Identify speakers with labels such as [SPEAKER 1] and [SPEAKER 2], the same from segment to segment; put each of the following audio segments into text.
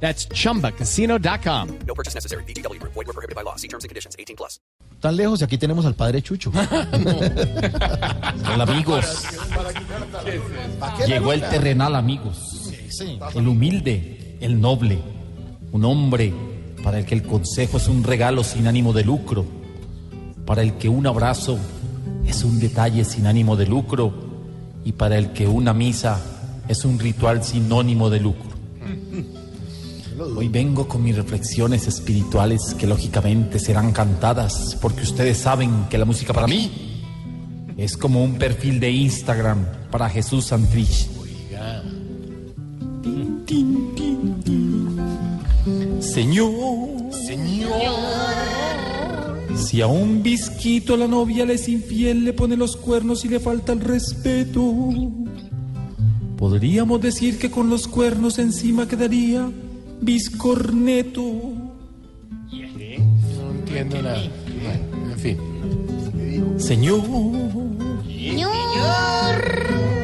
[SPEAKER 1] That's chumbacasino.com.
[SPEAKER 2] No purchase necessary. BGW. Void were prohibited by law. See terms and conditions. 18 plus.
[SPEAKER 3] Tan lejos y aquí tenemos al padre Chucho.
[SPEAKER 4] Hola amigos. Llegó el terrenal amigos. El humilde, el noble. Un hombre para el que el consejo es un regalo sin ánimo de lucro. Para el que un abrazo es un detalle sin ánimo de lucro. Y para el que una misa es un ritual sinónimo de lucro. Hoy vengo con mis reflexiones espirituales que lógicamente serán cantadas porque ustedes saben que la música para mí es como un perfil de Instagram para Jesús Santrich. Tin. Señor, si a un visquito la novia le es infiel, le pone los cuernos y le falta el respeto, podríamos decir que con los cuernos encima quedaría Viscorneto.
[SPEAKER 3] No entiendo nada. Bueno, en fin.
[SPEAKER 4] Señor.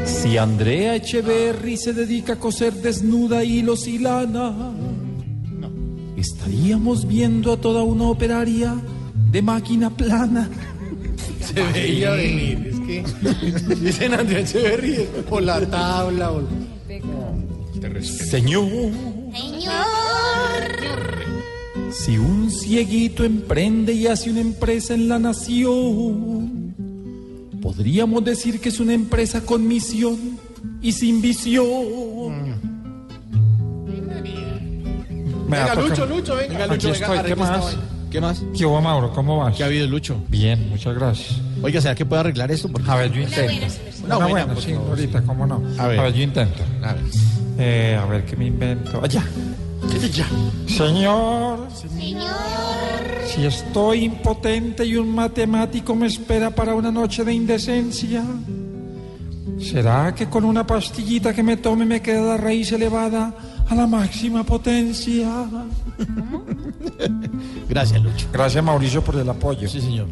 [SPEAKER 4] Si Andrea Echeverry se dedica a coser desnuda hilos y lana, estaríamos viendo a toda una operaria de máquina plana.
[SPEAKER 3] Se veía venir. Es que dicen Andrea Echeverry o la tabla o...
[SPEAKER 4] Señor. Si un cieguito emprende y hace una empresa en la nación, podríamos decir que es una empresa con misión y sin visión.
[SPEAKER 3] Venga, Lucho, Lucho, venga, Lucho, venga,
[SPEAKER 5] estoy, ¿qué
[SPEAKER 3] arregle esta
[SPEAKER 5] más?
[SPEAKER 3] vaina. ¿Qué más?
[SPEAKER 5] ¿Qué hubo, Mauro? ¿Cómo vas?
[SPEAKER 3] ¿Qué ha habido, Lucho?
[SPEAKER 5] Bien, muchas gracias.
[SPEAKER 3] Oiga, ¿será que puede arreglar esto? Porque...
[SPEAKER 5] A ver, yo intento.
[SPEAKER 3] Una
[SPEAKER 5] Una
[SPEAKER 3] buena,
[SPEAKER 5] buena,
[SPEAKER 3] por
[SPEAKER 5] sí,
[SPEAKER 3] favor,
[SPEAKER 5] ahorita, cómo no.
[SPEAKER 3] A ver.
[SPEAKER 5] yo intento.
[SPEAKER 3] A ver.
[SPEAKER 5] Eh, a ver, ¿qué me invento? Allá.
[SPEAKER 3] Ya.
[SPEAKER 5] Señor. Si estoy impotente y un matemático me espera para una noche de indecencia, ¿será que con una pastillita que me tome me queda la raíz elevada a la máxima potencia?
[SPEAKER 3] Gracias, Lucho.
[SPEAKER 5] Gracias, Mauricio, por el apoyo.
[SPEAKER 3] Sí, señor.